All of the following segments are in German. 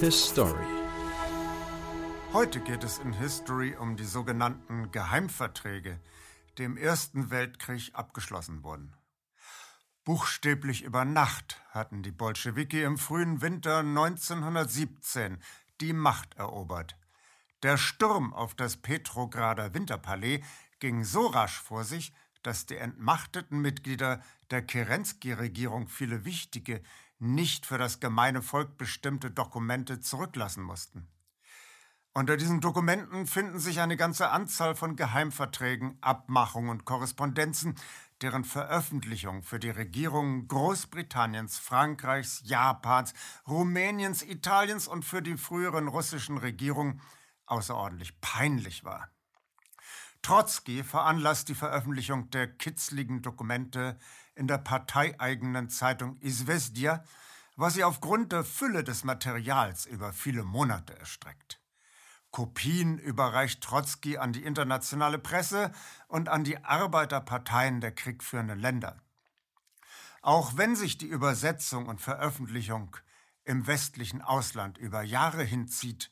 History. Heute geht es in History um die sogenannten Geheimverträge, die im Ersten Weltkrieg abgeschlossen wurden. Buchstäblich über Nacht hatten die Bolschewiki im frühen Winter 1917 die Macht erobert. Der Sturm auf das Petrograder Winterpalais ging so rasch vor sich, dass die entmachteten Mitglieder der Kerensky-Regierung viele wichtige, nicht für das gemeine Volk bestimmte Dokumente zurücklassen mussten. Unter diesen Dokumenten finden sich eine ganze Anzahl von Geheimverträgen, Abmachungen und Korrespondenzen, deren Veröffentlichung für die Regierungen Großbritanniens, Frankreichs, Japans, Rumäniens, Italiens und für die früheren russischen Regierungen außerordentlich peinlich war. Trotzki veranlasst die Veröffentlichung der kitzligen Dokumente in der parteieigenen Zeitung Izvestia, was sie aufgrund der Fülle des Materials über viele Monate erstreckt. Kopien überreicht Trotzki an die internationale Presse und an die Arbeiterparteien der kriegführenden Länder. Auch wenn sich die Übersetzung und Veröffentlichung im westlichen Ausland über Jahre hinzieht,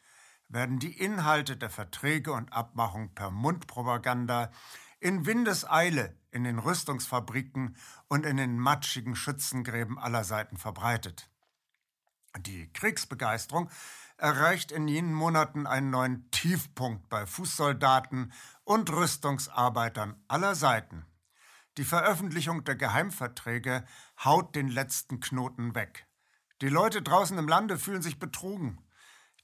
werden die Inhalte der Verträge und Abmachung per Mundpropaganda in Windeseile in den Rüstungsfabriken und in den matschigen Schützengräben aller Seiten verbreitet. Die Kriegsbegeisterung erreicht in jenen Monaten einen neuen Tiefpunkt bei Fußsoldaten und Rüstungsarbeitern aller Seiten. Die Veröffentlichung der Geheimverträge haut den letzten Knoten weg. Die Leute draußen im Lande fühlen sich betrogen.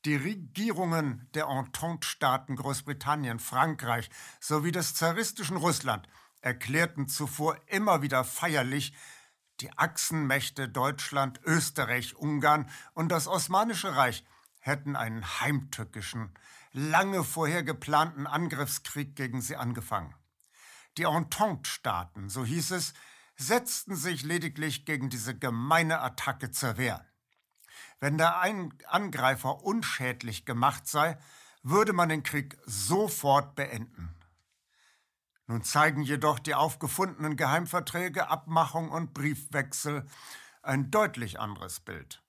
Die Regierungen der Entente-Staaten Großbritannien, Frankreich sowie des zaristischen Russland erklärten zuvor immer wieder feierlich, die Achsenmächte Deutschland, Österreich, Ungarn und das Osmanische Reich hätten einen heimtückischen, lange vorher geplanten Angriffskrieg gegen sie angefangen. Die Entente-Staaten, so hieß es, setzten sich lediglich gegen diese gemeine Attacke zur Wehr. Wenn der Angreifer unschädlich gemacht sei, würde man den Krieg sofort beenden. Nun zeigen jedoch die aufgefundenen Geheimverträge, Abmachung und Briefwechsel ein deutlich anderes Bild.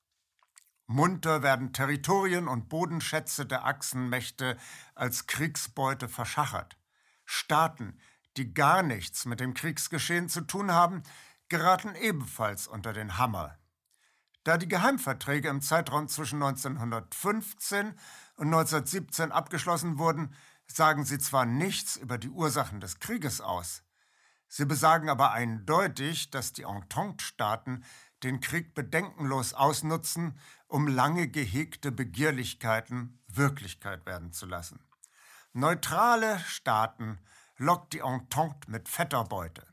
Munter werden Territorien und Bodenschätze der Achsenmächte als Kriegsbeute verschachert. Staaten, die gar nichts mit dem Kriegsgeschehen zu tun haben, geraten ebenfalls unter den Hammer. Da die Geheimverträge im Zeitraum zwischen 1915 und 1917 abgeschlossen wurden, sagen sie zwar nichts über die Ursachen des Krieges aus, sie besagen aber eindeutig, dass die Entente-Staaten den Krieg bedenkenlos ausnutzen, um lange gehegte Begehrlichkeiten Wirklichkeit werden zu lassen. Neutrale Staaten lockt die Entente mit fetter Beute.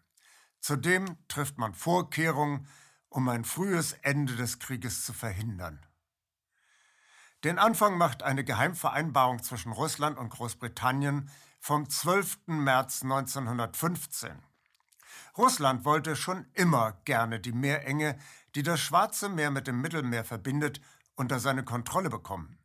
Zudem trifft man Vorkehrungen, um ein frühes Ende des Krieges zu verhindern. Den Anfang macht eine Geheimvereinbarung zwischen Russland und Großbritannien vom 12. März 1915. Russland wollte schon immer gerne die Meerenge, die das Schwarze Meer mit dem Mittelmeer verbindet, unter seine Kontrolle bekommen.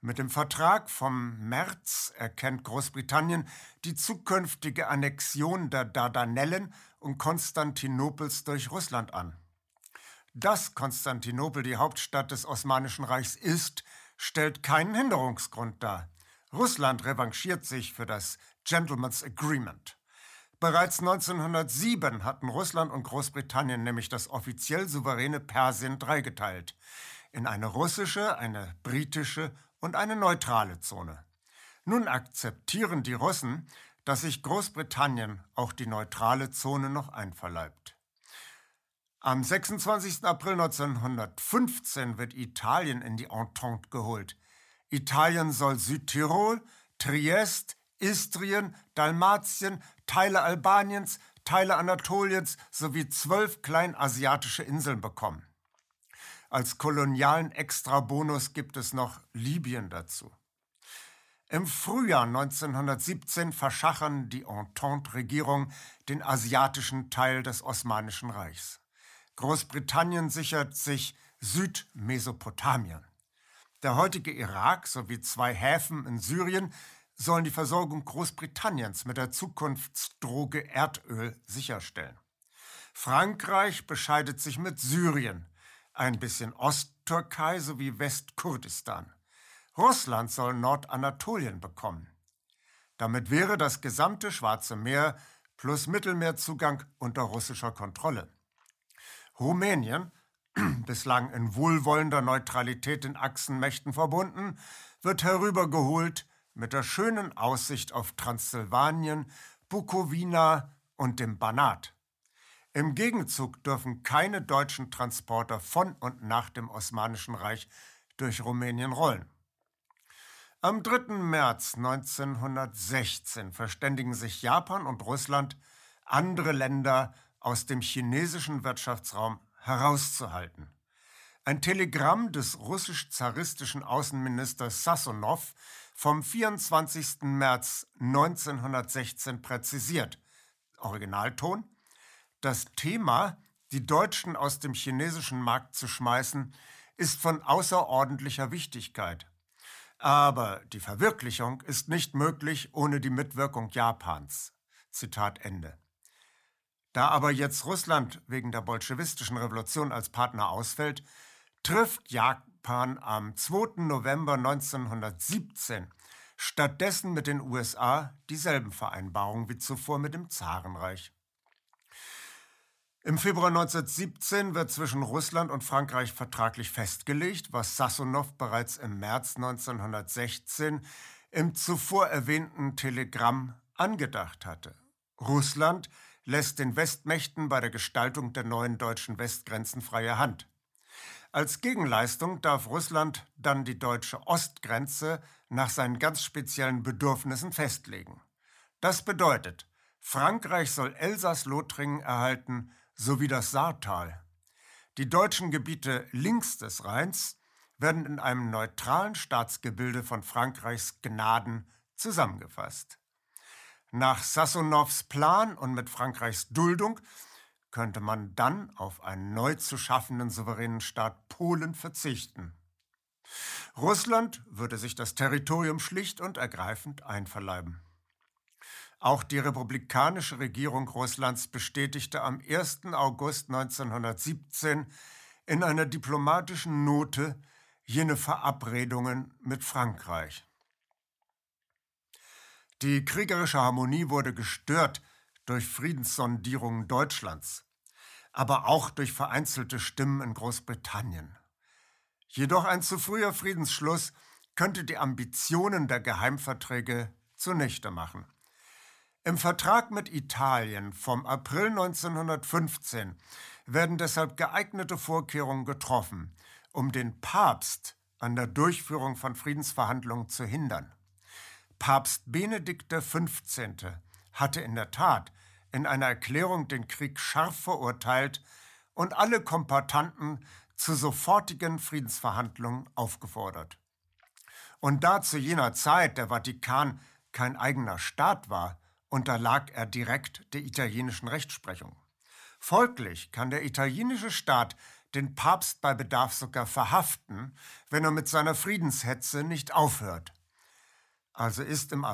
Mit dem Vertrag vom März erkennt Großbritannien die zukünftige Annexion der Dardanellen und Konstantinopels durch Russland an. Dass Konstantinopel die Hauptstadt des Osmanischen Reichs ist, stellt keinen Hinderungsgrund dar. Russland revanchiert sich für das Gentleman's Agreement. Bereits 1907 hatten Russland und Großbritannien nämlich das offiziell souveräne Persien dreigeteilt. In eine russische, eine britische und eine neutrale Zone. Nun akzeptieren die Russen, dass sich Großbritannien auch die neutrale Zone noch einverleibt. Am 26. April 1915 wird Italien in die Entente geholt. Italien soll Südtirol, Triest, Istrien, Dalmatien, Teile Albaniens, Teile Anatoliens sowie zwölf kleinasiatische Inseln bekommen. Als kolonialen Extrabonus gibt es noch Libyen dazu. Im Frühjahr 1917 verschachern die Entente-Regierung den asiatischen Teil des Osmanischen Reichs. Großbritannien sichert sich Südmesopotamien. Der heutige Irak sowie zwei Häfen in Syrien sollen die Versorgung Großbritanniens mit der Zukunftsdroge Erdöl sicherstellen. Frankreich bescheidet sich mit Syrien. Ein bisschen Ost Südtürkei sowie Westkurdistan. Russland soll Nordanatolien bekommen. Damit wäre das gesamte Schwarze Meer plus Mittelmeerzugang unter russischer Kontrolle. Rumänien, bislang in wohlwollender Neutralität den Achsenmächten verbunden, wird herübergeholt mit der schönen Aussicht auf Transsilvanien, Bukowina und dem Banat. Im Gegenzug dürfen keine deutschen Transporter von und nach dem Osmanischen Reich durch Rumänien rollen. Am 3. März 1916 verständigen sich Japan und Russland, andere Länder aus dem chinesischen Wirtschaftsraum herauszuhalten. Ein Telegramm des russisch-zaristischen Außenministers Sassonow vom 24. März 1916 präzisiert. Originalton. Das Thema, die Deutschen aus dem chinesischen Markt zu schmeißen, ist von außerordentlicher Wichtigkeit. Aber die Verwirklichung ist nicht möglich ohne die Mitwirkung Japans. Zitat Ende. Da aber jetzt Russland wegen der bolschewistischen Revolution als Partner ausfällt, trifft Japan am 2. November 1917 stattdessen mit den USA dieselben Vereinbarungen wie zuvor mit dem Zarenreich. Im Februar 1917 wird zwischen Russland und Frankreich vertraglich festgelegt, was Sassonow bereits im März 1916 im zuvor erwähnten Telegramm angedacht hatte. Russland lässt den Westmächten bei der Gestaltung der neuen deutschen Westgrenzen freie Hand. Als Gegenleistung darf Russland dann die deutsche Ostgrenze nach seinen ganz speziellen Bedürfnissen festlegen. Das bedeutet, Frankreich soll Elsass-Lothringen erhalten sowie das Saartal. Die deutschen Gebiete links des Rheins werden in einem neutralen Staatsgebilde von Frankreichs Gnaden zusammengefasst. Nach Sassonows Plan und mit Frankreichs Duldung könnte man dann auf einen neu zu schaffenden souveränen Staat Polen verzichten. Russland würde sich das Territorium schlicht und ergreifend einverleiben. Auch die republikanische Regierung Russlands bestätigte am 1. August 1917 in einer diplomatischen Note jene Verabredungen mit Frankreich. Die kriegerische Harmonie wurde gestört durch Friedenssondierungen Deutschlands, aber auch durch vereinzelte Stimmen in Großbritannien. Jedoch ein zu früher Friedensschluss könnte die Ambitionen der Geheimverträge zunichte machen. Im Vertrag mit Italien vom April 1915 werden deshalb geeignete Vorkehrungen getroffen, um den Papst an der Durchführung von Friedensverhandlungen zu hindern. Papst Benedikt XV. hatte in der Tat in einer Erklärung den Krieg scharf verurteilt und alle Kompartanten zu sofortigen Friedensverhandlungen aufgefordert. Und da zu jener Zeit der Vatikan kein eigener Staat war, unterlag er direkt der italienischen Rechtsprechung. Folglich kann der italienische Staat den Papst bei Bedarf sogar verhaften, wenn er mit seiner Friedenshetze nicht aufhört. Also ist im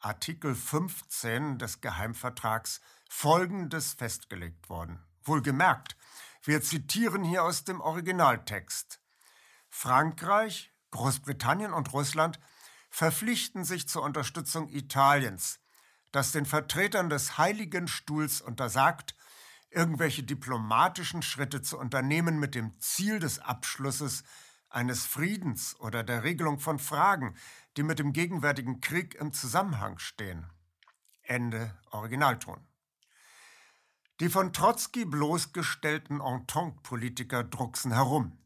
Artikel 15 des Geheimvertrags Folgendes festgelegt worden. Wohlgemerkt, wir zitieren hier aus dem Originaltext. Frankreich, Großbritannien und Russland verpflichten sich zur Unterstützung Italiens das den Vertretern des Heiligen Stuhls untersagt, irgendwelche diplomatischen Schritte zu unternehmen mit dem Ziel des Abschlusses eines Friedens oder der Regelung von Fragen, die mit dem gegenwärtigen Krieg im Zusammenhang stehen. Ende Originalton. Die von Trotzki bloßgestellten Entente-Politiker drucksen herum.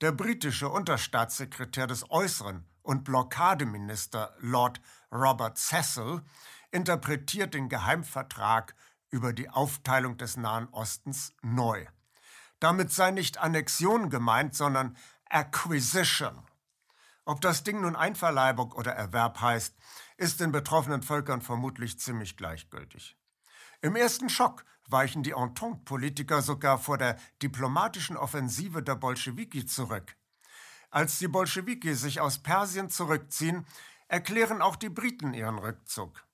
Der britische Unterstaatssekretär des Äußeren und Blockademinister Lord Robert Cecil interpretiert den Geheimvertrag über die Aufteilung des Nahen Ostens neu. Damit sei nicht Annexion gemeint, sondern Acquisition. Ob das Ding nun Einverleibung oder Erwerb heißt, ist den betroffenen Völkern vermutlich ziemlich gleichgültig. Im ersten Schock weichen die Entente-Politiker sogar vor der diplomatischen Offensive der Bolschewiki zurück. Als die Bolschewiki sich aus Persien zurückziehen, erklären auch die Briten ihren Rückzug.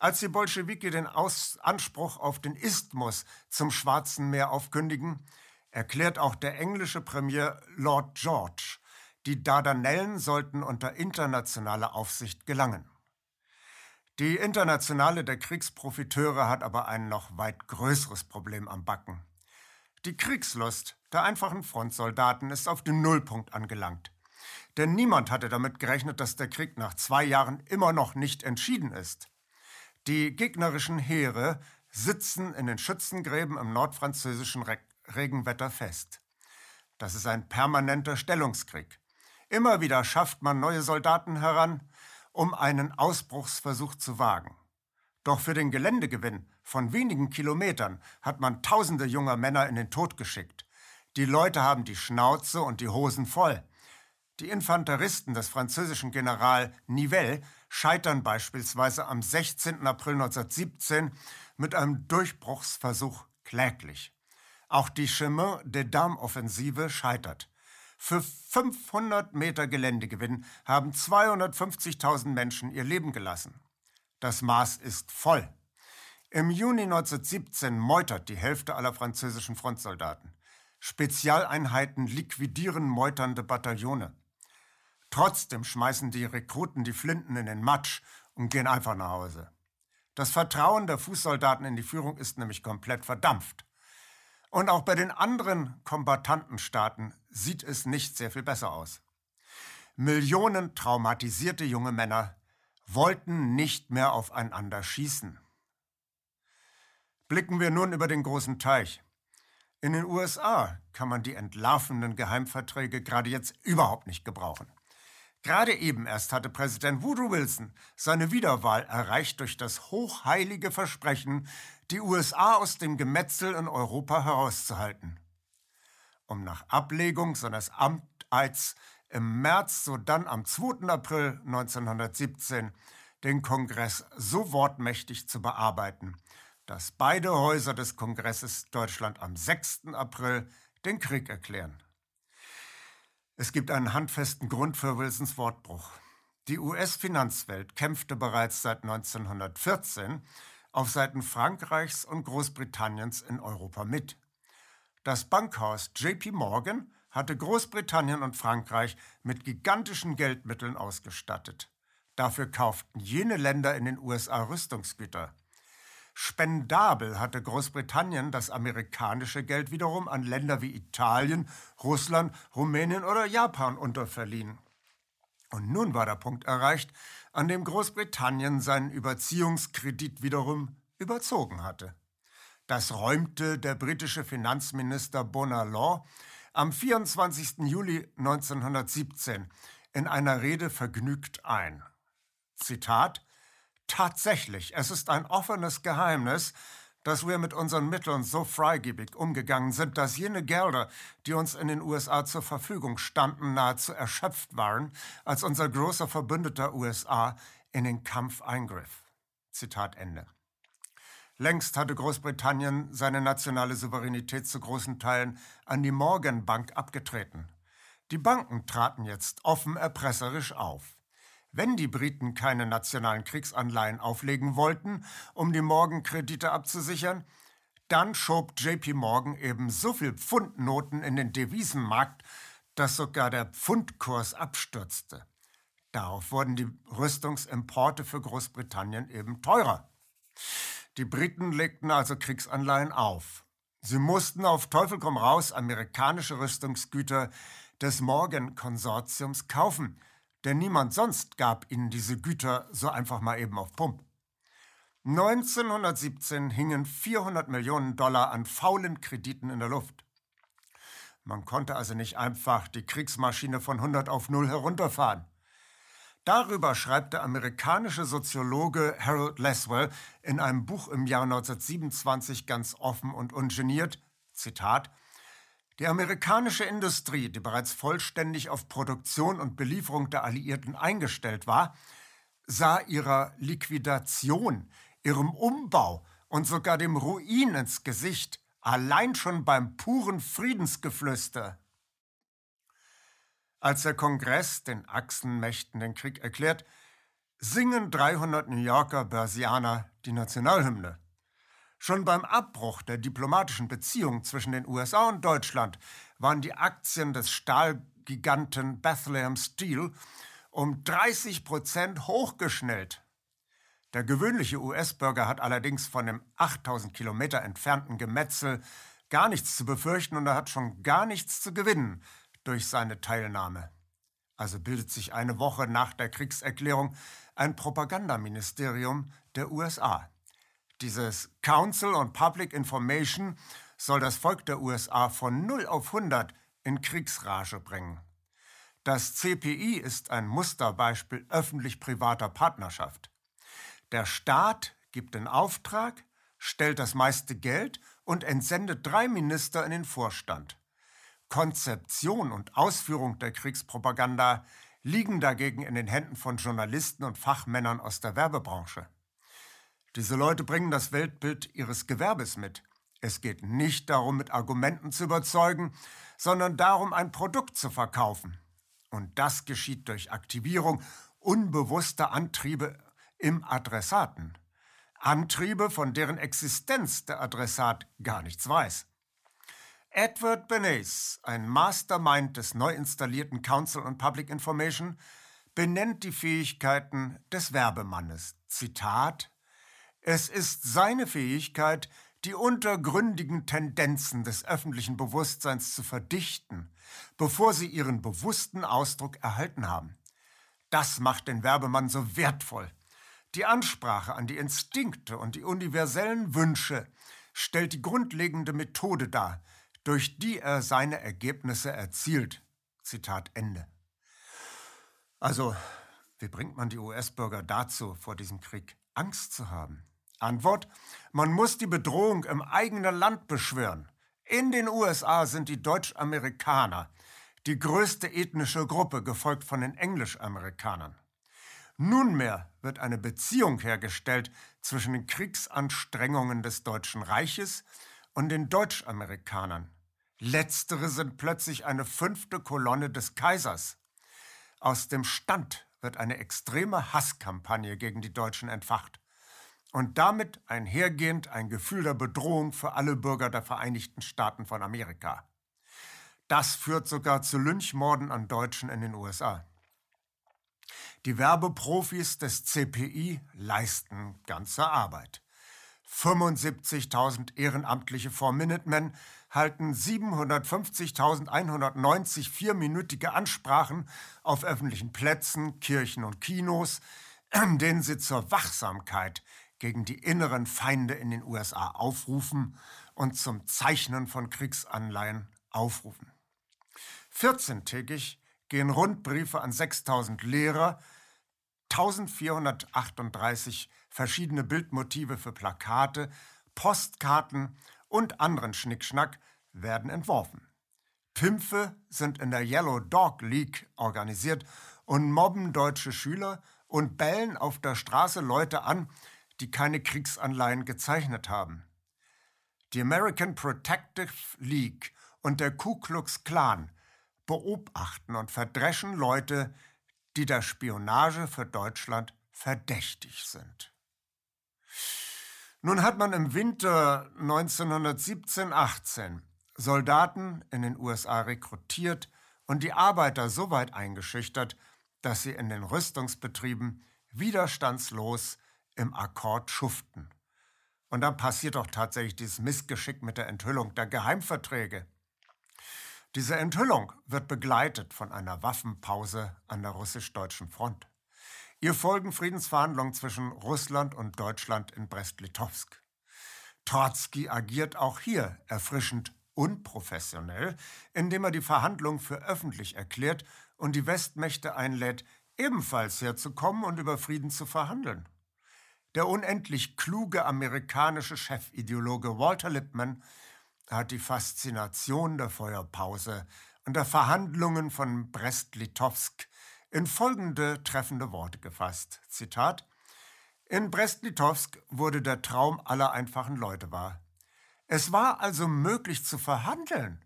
Als die Bolschewiki den Aus Anspruch auf den Isthmus zum Schwarzen Meer aufkündigen, erklärt auch der englische Premier Lord George, die Dardanellen sollten unter internationaler Aufsicht gelangen. Die Internationale der Kriegsprofiteure hat aber ein noch weit größeres Problem am Backen. Die Kriegslust der einfachen Frontsoldaten ist auf den Nullpunkt angelangt. Denn niemand hatte damit gerechnet, dass der Krieg nach zwei Jahren immer noch nicht entschieden ist. Die gegnerischen Heere sitzen in den Schützengräben im nordfranzösischen Re Regenwetter fest. Das ist ein permanenter Stellungskrieg. Immer wieder schafft man neue Soldaten heran, um einen Ausbruchsversuch zu wagen. Doch für den Geländegewinn von wenigen Kilometern hat man tausende junger Männer in den Tod geschickt. Die Leute haben die Schnauze und die Hosen voll. Die Infanteristen des französischen General Nivelle scheitern beispielsweise am 16. April 1917 mit einem Durchbruchsversuch kläglich. Auch die Chemin des Dames-Offensive scheitert. Für 500 Meter Geländegewinn haben 250.000 Menschen ihr Leben gelassen. Das Maß ist voll. Im Juni 1917 meutert die Hälfte aller französischen Frontsoldaten. Spezialeinheiten liquidieren meuternde Bataillone. Trotzdem schmeißen die Rekruten die Flinten in den Matsch und gehen einfach nach Hause. Das Vertrauen der Fußsoldaten in die Führung ist nämlich komplett verdampft. Und auch bei den anderen Kombattantenstaaten sieht es nicht sehr viel besser aus. Millionen traumatisierte junge Männer wollten nicht mehr aufeinander schießen. Blicken wir nun über den großen Teich. In den USA kann man die entlarvenden Geheimverträge gerade jetzt überhaupt nicht gebrauchen. Gerade eben erst hatte Präsident Woodrow Wilson seine Wiederwahl erreicht durch das hochheilige Versprechen, die USA aus dem Gemetzel in Europa herauszuhalten. Um nach Ablegung seines Amteids im März, sodann am 2. April 1917, den Kongress so wortmächtig zu bearbeiten, dass beide Häuser des Kongresses Deutschland am 6. April den Krieg erklären. Es gibt einen handfesten Grund für Wilsons Wortbruch. Die US-Finanzwelt kämpfte bereits seit 1914 auf Seiten Frankreichs und Großbritanniens in Europa mit. Das Bankhaus JP Morgan hatte Großbritannien und Frankreich mit gigantischen Geldmitteln ausgestattet. Dafür kauften jene Länder in den USA Rüstungsgüter. Spendabel hatte Großbritannien das amerikanische Geld wiederum an Länder wie Italien, Russland, Rumänien oder Japan unterverliehen. Und nun war der Punkt erreicht, an dem Großbritannien seinen Überziehungskredit wiederum überzogen hatte. Das räumte der britische Finanzminister Bonar am 24. Juli 1917 in einer Rede vergnügt ein. Zitat Tatsächlich, es ist ein offenes Geheimnis, dass wir mit unseren Mitteln so freigebig umgegangen sind, dass jene Gelder, die uns in den USA zur Verfügung standen, nahezu erschöpft waren, als unser großer Verbündeter USA in den Kampf eingriff. Zitat Ende. Längst hatte Großbritannien seine nationale Souveränität zu großen Teilen an die Morgan Bank abgetreten. Die Banken traten jetzt offen erpresserisch auf. Wenn die Briten keine nationalen Kriegsanleihen auflegen wollten, um die Morgan-Kredite abzusichern, dann schob JP Morgan eben so viel Pfundnoten in den Devisenmarkt, dass sogar der Pfundkurs abstürzte. Darauf wurden die Rüstungsimporte für Großbritannien eben teurer. Die Briten legten also Kriegsanleihen auf. Sie mussten auf Teufel komm raus amerikanische Rüstungsgüter des Morgan-Konsortiums kaufen – denn niemand sonst gab ihnen diese Güter so einfach mal eben auf Pump. 1917 hingen 400 Millionen Dollar an faulen Krediten in der Luft. Man konnte also nicht einfach die Kriegsmaschine von 100 auf 0 herunterfahren. Darüber schreibt der amerikanische Soziologe Harold Laswell in einem Buch im Jahr 1927 ganz offen und ungeniert, Zitat, die amerikanische Industrie, die bereits vollständig auf Produktion und Belieferung der Alliierten eingestellt war, sah ihrer Liquidation, ihrem Umbau und sogar dem Ruin ins Gesicht, allein schon beim puren Friedensgeflüster. Als der Kongress den Achsenmächten den Krieg erklärt, singen 300 New Yorker Börsianer die Nationalhymne. Schon beim Abbruch der diplomatischen Beziehungen zwischen den USA und Deutschland waren die Aktien des Stahlgiganten Bethlehem Steel um 30 Prozent hochgeschnellt. Der gewöhnliche US-Bürger hat allerdings von dem 8000 Kilometer entfernten Gemetzel gar nichts zu befürchten und er hat schon gar nichts zu gewinnen durch seine Teilnahme. Also bildet sich eine Woche nach der Kriegserklärung ein Propagandaministerium der USA. Dieses Council on Public Information soll das Volk der USA von 0 auf 100 in Kriegsrage bringen. Das CPI ist ein Musterbeispiel öffentlich-privater Partnerschaft. Der Staat gibt den Auftrag, stellt das meiste Geld und entsendet drei Minister in den Vorstand. Konzeption und Ausführung der Kriegspropaganda liegen dagegen in den Händen von Journalisten und Fachmännern aus der Werbebranche. Diese Leute bringen das Weltbild ihres Gewerbes mit. Es geht nicht darum, mit Argumenten zu überzeugen, sondern darum, ein Produkt zu verkaufen. Und das geschieht durch Aktivierung unbewusster Antriebe im Adressaten. Antriebe, von deren Existenz der Adressat gar nichts weiß. Edward Bernays, ein Mastermind des neu installierten Council on Public Information, benennt die Fähigkeiten des Werbemannes. Zitat Es ist seine Fähigkeit, die untergründigen Tendenzen des öffentlichen Bewusstseins zu verdichten, bevor sie ihren bewussten Ausdruck erhalten haben. Das macht den Werbemann so wertvoll. Die Ansprache an die Instinkte und die universellen Wünsche stellt die grundlegende Methode dar, durch die er seine Ergebnisse erzielt. Zitat Ende. Also, wie bringt man die US-Bürger dazu, vor diesem Krieg Angst zu haben? Antwort, man muss die Bedrohung im eigenen Land beschwören. In den USA sind die Deutschamerikaner die größte ethnische Gruppe, gefolgt von den Englischamerikanern. Nunmehr wird eine Beziehung hergestellt zwischen den Kriegsanstrengungen des Deutschen Reiches und den Deutschamerikanern. Letztere sind plötzlich eine fünfte Kolonne des Kaisers. Aus dem Stand wird eine extreme Hasskampagne gegen die Deutschen entfacht und damit einhergehend ein Gefühl der Bedrohung für alle Bürger der Vereinigten Staaten von Amerika. Das führt sogar zu Lynchmorden an Deutschen in den USA. Die Werbeprofis des CPI leisten ganze Arbeit. 75.000 ehrenamtliche Four-Minute-Men halten 750.190 vierminütige Ansprachen auf öffentlichen Plätzen, Kirchen und Kinos, in denen sie zur Wachsamkeit gegen die inneren Feinde in den USA aufrufen und zum Zeichnen von Kriegsanleihen aufrufen. 14-tägig gehen Rundbriefe an 6000 Lehrer, 1438 verschiedene Bildmotive für Plakate, Postkarten und anderen Schnickschnack werden entworfen. Pimpfe sind in der Yellow Dog League organisiert und mobben deutsche Schüler und bellen auf der Straße Leute an, die keine Kriegsanleihen gezeichnet haben. Die American Protective League und der Ku Klux Klan beobachten und verdreschen Leute, die der Spionage für Deutschland verdächtig sind. Nun hat man im Winter 1917-18 Soldaten in den USA rekrutiert und die Arbeiter so weit eingeschüchtert, dass sie in den Rüstungsbetrieben widerstandslos im Akkord schuften. Und dann passiert doch tatsächlich dieses Missgeschick mit der Enthüllung der Geheimverträge. Diese Enthüllung wird begleitet von einer Waffenpause an der russisch-deutschen Front. Ihr folgen Friedensverhandlungen zwischen Russland und Deutschland in Brest-Litovsk. Trotzki agiert auch hier erfrischend unprofessionell, indem er die Verhandlungen für öffentlich erklärt und die Westmächte einlädt, ebenfalls herzukommen und über Frieden zu verhandeln. Der unendlich kluge amerikanische Chefideologe Walter Lippmann hat die Faszination der Feuerpause und der Verhandlungen von Brest-Litovsk in folgende treffende Worte gefasst. Zitat In Brest-Litovsk wurde der Traum aller einfachen Leute wahr. Es war also möglich zu verhandeln.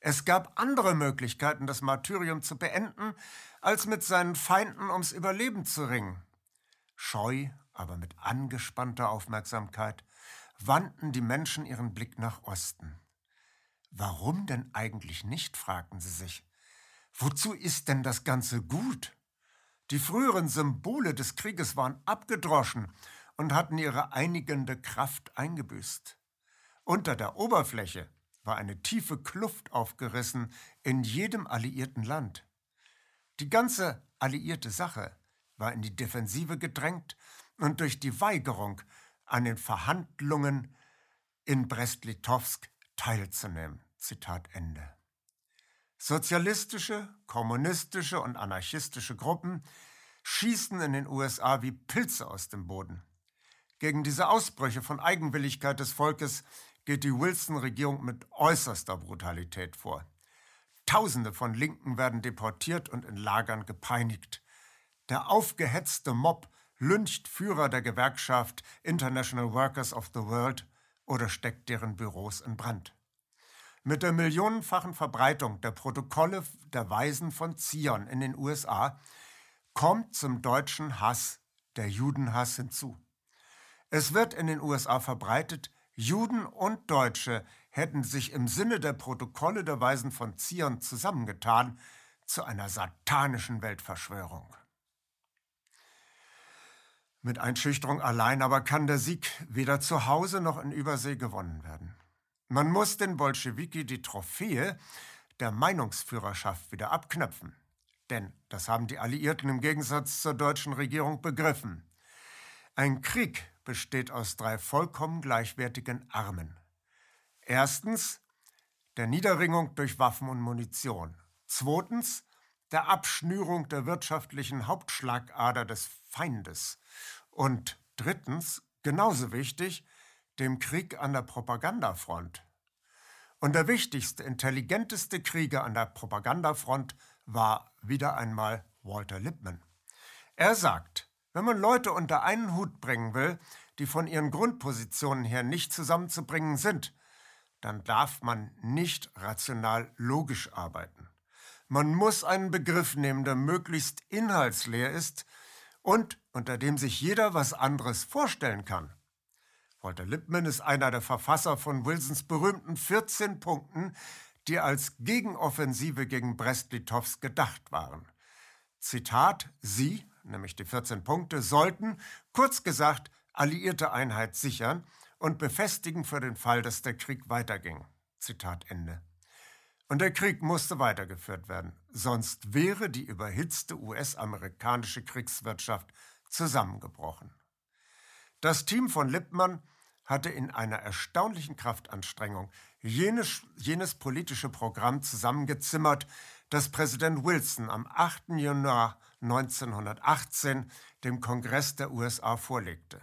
Es gab andere Möglichkeiten, das Martyrium zu beenden, als mit seinen Feinden ums Überleben zu ringen. Scheu, aber mit angespannter Aufmerksamkeit, wandten die Menschen ihren Blick nach Osten. Warum denn eigentlich nicht, fragten sie sich. Wozu ist denn das Ganze gut? Die früheren Symbole des Krieges waren abgedroschen und hatten ihre einigende Kraft eingebüßt. Unter der Oberfläche war eine tiefe Kluft aufgerissen in jedem alliierten Land. Die ganze alliierte Sache war in die Defensive gedrängt und durch die Weigerung, an den Verhandlungen in Brest-Litovsk teilzunehmen. Zitat Ende. Sozialistische, kommunistische und anarchistische Gruppen schießen in den USA wie Pilze aus dem Boden. Gegen diese Ausbrüche von Eigenwilligkeit des Volkes geht die Wilson-Regierung mit äußerster Brutalität vor. Tausende von Linken werden deportiert und in Lagern gepeinigt. Der aufgehetzte Mob lyncht Führer der Gewerkschaft International Workers of the World oder steckt deren Büros in Brand. Mit der millionenfachen Verbreitung der Protokolle der Weisen von Zion in den USA kommt zum deutschen Hass der Judenhass hinzu. Es wird in den USA verbreitet, Juden und Deutsche hätten sich im Sinne der Protokolle der Weisen von Zion zusammengetan zu einer satanischen Weltverschwörung. Mit Einschüchterung allein aber kann der Sieg weder zu Hause noch in Übersee gewonnen werden. Man muss den Bolschewiki die Trophäe der Meinungsführerschaft wieder abknöpfen. Denn das haben die Alliierten im Gegensatz zur deutschen Regierung begriffen. Ein Krieg besteht aus drei vollkommen gleichwertigen Armen. Erstens der Niederringung durch Waffen und Munition. Zweitens der Abschnürung der wirtschaftlichen Hauptschlagader des Feindes. Und drittens, genauso wichtig, dem Krieg an der Propagandafront. Und der wichtigste, intelligenteste Krieger an der Propagandafront war wieder einmal Walter Lippmann. Er sagt, wenn man Leute unter einen Hut bringen will, die von ihren Grundpositionen her nicht zusammenzubringen sind, dann darf man nicht rational logisch arbeiten. Man muss einen Begriff nehmen, der möglichst inhaltsleer ist und unter dem sich jeder was anderes vorstellen kann. Walter Lippmann ist einer der Verfasser von Wilsons berühmten 14 Punkten, die als Gegenoffensive gegen Brest-Litovsk gedacht waren. Zitat, Sie, nämlich die 14 Punkte, sollten, kurz gesagt, alliierte Einheit sichern und befestigen für den Fall, dass der Krieg weiterging. Zitat Ende. Und der Krieg musste weitergeführt werden, sonst wäre die überhitzte US-amerikanische Kriegswirtschaft zusammengebrochen. Das Team von Lippmann hatte in einer erstaunlichen Kraftanstrengung jenes, jenes politische Programm zusammengezimmert, das Präsident Wilson am 8. Januar 1918 dem Kongress der USA vorlegte.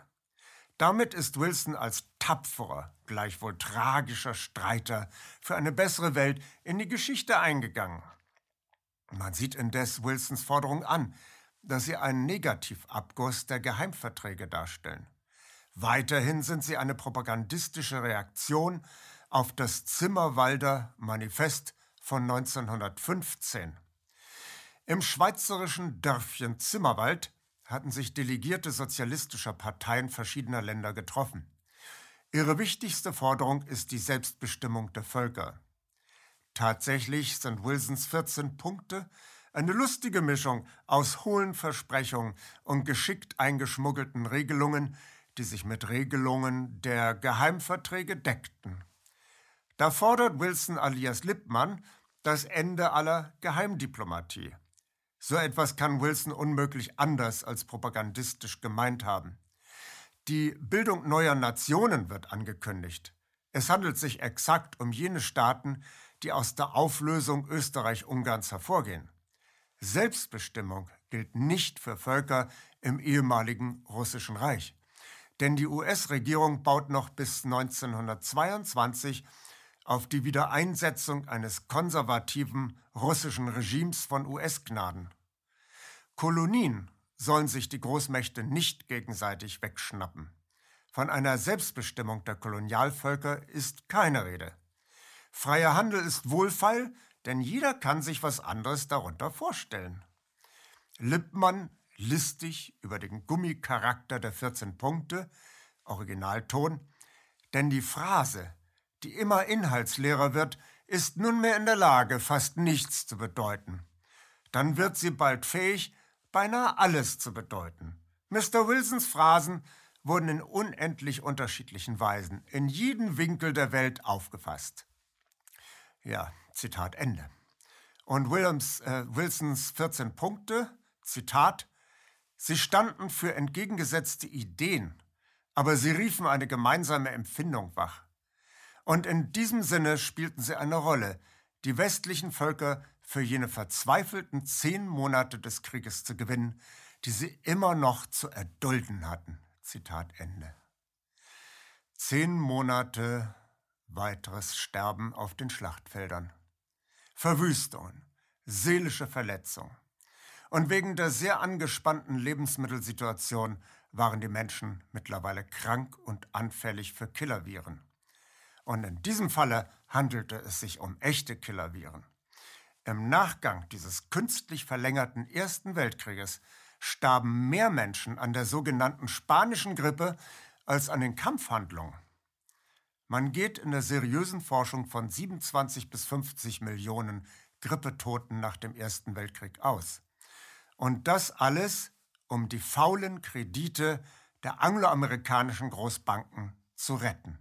Damit ist Wilson als tapferer, gleichwohl tragischer Streiter für eine bessere Welt in die Geschichte eingegangen. Man sieht indes Wilsons Forderung an, dass sie einen Negativabguss der Geheimverträge darstellen. Weiterhin sind sie eine propagandistische Reaktion auf das Zimmerwalder Manifest von 1915. Im schweizerischen Dörfchen Zimmerwald hatten sich Delegierte sozialistischer Parteien verschiedener Länder getroffen. Ihre wichtigste Forderung ist die Selbstbestimmung der Völker. Tatsächlich sind Wilsons 14 Punkte eine lustige Mischung aus hohlen Versprechungen und geschickt eingeschmuggelten Regelungen, die sich mit Regelungen der Geheimverträge deckten. Da fordert Wilson alias Lippmann das Ende aller Geheimdiplomatie. So etwas kann Wilson unmöglich anders als propagandistisch gemeint haben. Die Bildung neuer Nationen wird angekündigt. Es handelt sich exakt um jene Staaten, die aus der Auflösung Österreich-Ungarns hervorgehen. Selbstbestimmung gilt nicht für Völker im ehemaligen Russischen Reich. Denn die US-Regierung baut noch bis 1922 auf die Wiedereinsetzung eines konservativen russischen Regimes von US-Gnaden. Kolonien sollen sich die Großmächte nicht gegenseitig wegschnappen. Von einer Selbstbestimmung der Kolonialvölker ist keine Rede. Freier Handel ist wohlfeil, denn jeder kann sich was anderes darunter vorstellen. Lippmann listig über den Gummicharakter der 14 Punkte, Originalton, Denn die Phrase, die immer inhaltsleerer wird, ist nunmehr in der Lage, fast nichts zu bedeuten. Dann wird sie bald fähig, beinahe alles zu bedeuten. Mr. Wilsons Phrasen wurden in unendlich unterschiedlichen Weisen in jeden Winkel der Welt aufgefasst. Ja, Zitat Ende. Und Williams, äh, Wilsons 14 Punkte, Zitat, sie standen für entgegengesetzte Ideen, aber sie riefen eine gemeinsame Empfindung wach. Und in diesem Sinne spielten sie eine Rolle, die westlichen Völker für jene verzweifelten zehn Monate des Krieges zu gewinnen, die sie immer noch zu erdulden hatten. Zitat Ende. Zehn Monate weiteres Sterben auf den Schlachtfeldern. Verwüstungen, seelische Verletzung. Und wegen der sehr angespannten Lebensmittelsituation waren die Menschen mittlerweile krank und anfällig für Killerviren. Und in diesem Falle handelte es sich um echte Killerviren. Im Nachgang dieses künstlich verlängerten Ersten Weltkrieges starben mehr Menschen an der sogenannten spanischen Grippe als an den Kampfhandlungen. Man geht in der seriösen Forschung von 27 bis 50 Millionen Grippetoten nach dem Ersten Weltkrieg aus. Und das alles, um die faulen Kredite der angloamerikanischen Großbanken zu retten.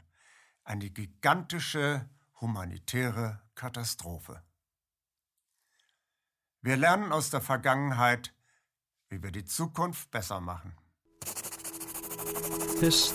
Eine gigantische humanitäre Katastrophe. Wir lernen aus der Vergangenheit, wie wir die Zukunft besser machen. His.